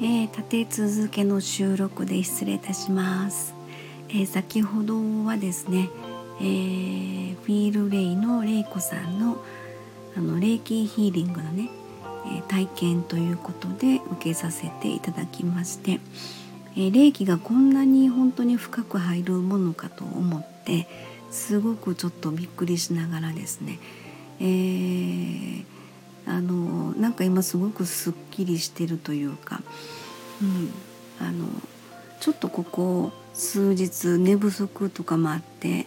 えー、立て続けの収録で失礼いたします、えー、先ほどはですね、えー、フィールレイのレイコさんのあのレイキーヒーリングのね、え体験ということで受けさせていただきまして、え霊気がこんなに本当に深く入るものかと思ってすごくちょっとびっくりしながらですね、えー、あのなんか今すごくすっきりしてるというか、うん、あのちょっとここ数日寝不足とかもあって、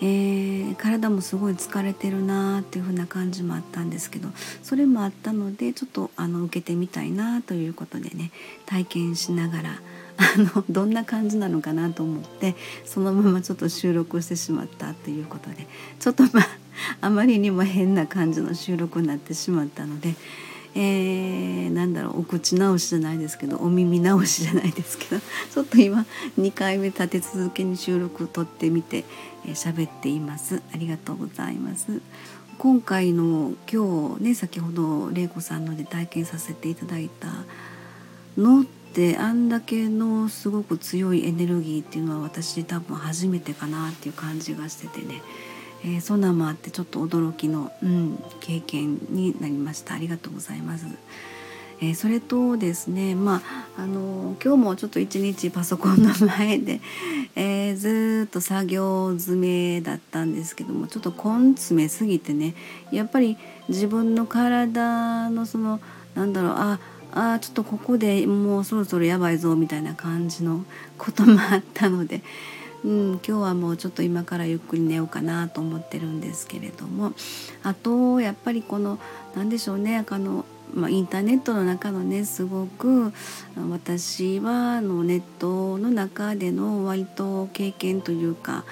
えー、体もすごい疲れてるなーっていう風な感じもあったんですけどそれもあったのでちょっとあの受けてみたいなということでね体験しながら あのどんな感じなのかなと思ってそのままちょっと収録してしまったということでちょっとまああまりにも変な感じの収録になってしまったので、えー、なんだろうお口直しじゃないですけどお耳直しじゃないですけど ちょっと今2回目立て続けに収録を撮ってみて喋、えー、っています。ありがとうございます。今回の今日ね先ほど玲子さんので体験させていただいたのってあんだけのすごく強いエネルギーっていうのは私多分初めてかなっていう感じがしててね。えー、そんなんもあってちょっと驚きの、うん、経験になりましたありがとうございます。えー、それとですねまああの今日もちょっと一日パソコンの前で、えー、ずっと作業詰めだったんですけどもちょっと根詰めすぎてねやっぱり自分の体のそのなんだろうああちょっとここでもうそろそろやばいぞみたいな感じのこともあったので、うん、今日はもうちょっと今からゆっくり寝ようかなと思ってるんですけれどもあとやっぱりこの何でしょうねあの、まあ、インターネットの中のねすごく私はあのネットの中での割と経験というか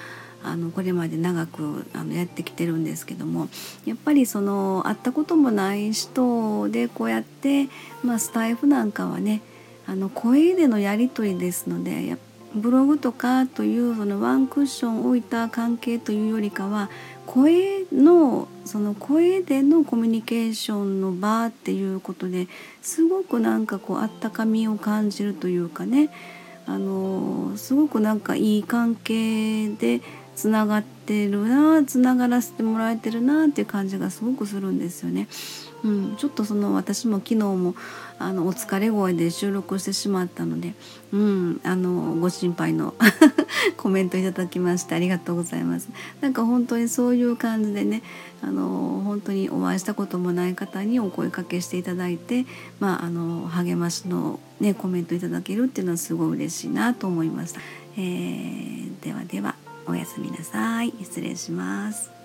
あのこれまで長くあのやってきてるんですけどもやっぱりその会ったこともない人でこうやって、まあ、スタイフなんかはねあの声でのやり取りですのでやっブログとかというそのワンクッション置いた関係というよりかは声のその声でのコミュニケーションの場っていうことですごくなんかこうあったかみを感じるというかねあのすごくなんかいい関係でつながってるなつながらせてもらえてるなっていう感じがすごくするんですよね。うん、ちょっとその私も昨日もあのお疲れ声で収録してしまったので、うん、あのご心配の コメントいただきましてありがとうございます。なんか本当にそういう感じでねあの本当にお会いしたこともない方にお声かけしていただいて、まあ、あの励ましの、ね、コメントいただけるっていうのはすごい嬉しいなと思いました。えー、ではではおやすみなさい失礼します。